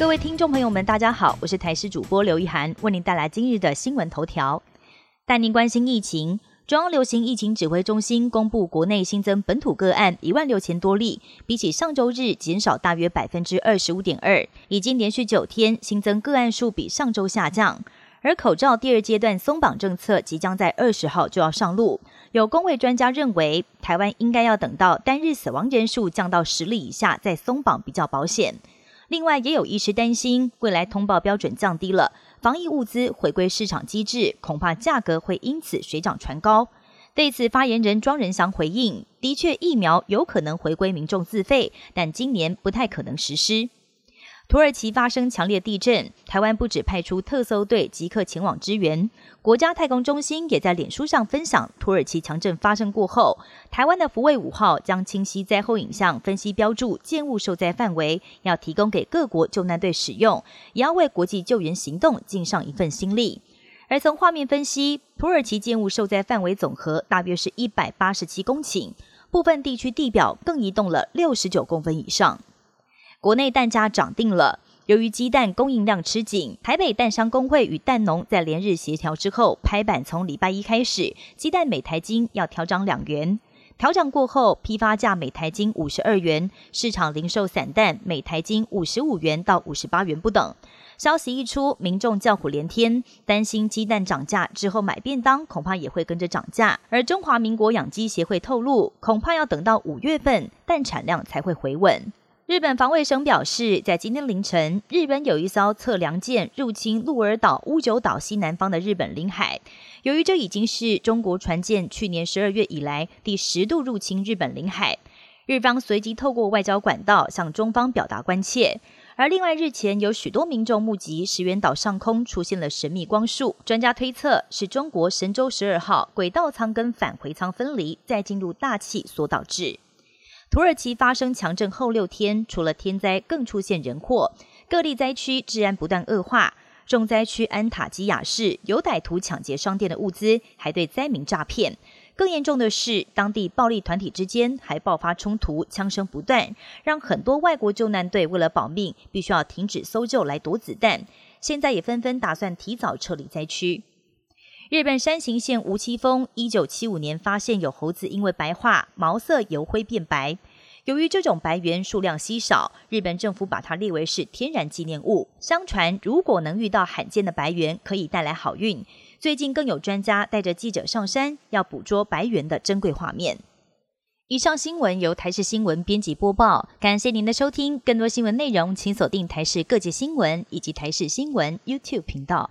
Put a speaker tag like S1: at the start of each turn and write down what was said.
S1: 各位听众朋友们，大家好，我是台视主播刘一涵，为您带来今日的新闻头条。带您关心疫情，中央流行疫情指挥中心公布，国内新增本土个案一万六千多例，比起上周日减少大约百分之二十五点二，已经连续九天新增个案数比上周下降。而口罩第二阶段松绑政策即将在二十号就要上路，有工位专家认为，台湾应该要等到单日死亡人数降到十例以下再松绑比较保险。另外，也有医师担心，未来通报标准降低了，防疫物资回归市场机制，恐怕价格会因此水涨船高。对此，发言人庄仁祥回应：的确，疫苗有可能回归民众自费，但今年不太可能实施。土耳其发生强烈地震，台湾不止派出特搜队即刻前往支援。国家太空中心也在脸书上分享，土耳其强震发生过后，台湾的福卫五号将清晰灾后影像分析标注建物受灾范围，要提供给各国救难队使用，也要为国际救援行动尽上一份心力。而从画面分析，土耳其建物受灾范围总和大约是一百八十七公顷，部分地区地表更移动了六十九公分以上。国内蛋价涨定了，由于鸡蛋供应量吃紧，台北蛋商工会与蛋农在连日协调之后，拍板从礼拜一开始，鸡蛋每台斤要调涨两元。调涨过后，批发价每台斤五十二元，市场零售散蛋每台斤五十五元到五十八元不等。消息一出，民众叫苦连天，担心鸡蛋涨价之后买便当恐怕也会跟着涨价。而中华民国养鸡协会透露，恐怕要等到五月份蛋产量才会回稳。日本防卫省表示，在今天凌晨，日本有一艘测量舰入侵鹿儿岛乌九岛西南方的日本领海。由于这已经是中国船舰去年十二月以来第十度入侵日本领海，日方随即透过外交管道向中方表达关切。而另外，日前有许多民众目击石垣岛上空出现了神秘光束，专家推测是中国神舟十二号轨道舱跟返回舱分离，再进入大气所导致。土耳其发生强震后六天，除了天灾，更出现人祸。各地灾区治安不断恶化，重灾区安塔基亚市有歹徒抢劫商店的物资，还对灾民诈骗。更严重的是，当地暴力团体之间还爆发冲突，枪声不断，让很多外国救难队为了保命，必须要停止搜救来躲子弹。现在也纷纷打算提早撤离灾区。日本山形县无栖峰，一九七五年发现有猴子因为白化，毛色由灰变白。由于这种白猿数量稀少，日本政府把它列为是天然纪念物。相传，如果能遇到罕见的白猿，可以带来好运。最近更有专家带着记者上山，要捕捉白猿的珍贵画面。以上新闻由台视新闻编辑播报，感谢您的收听。更多新闻内容，请锁定台视各界新闻以及台视新闻 YouTube 频道。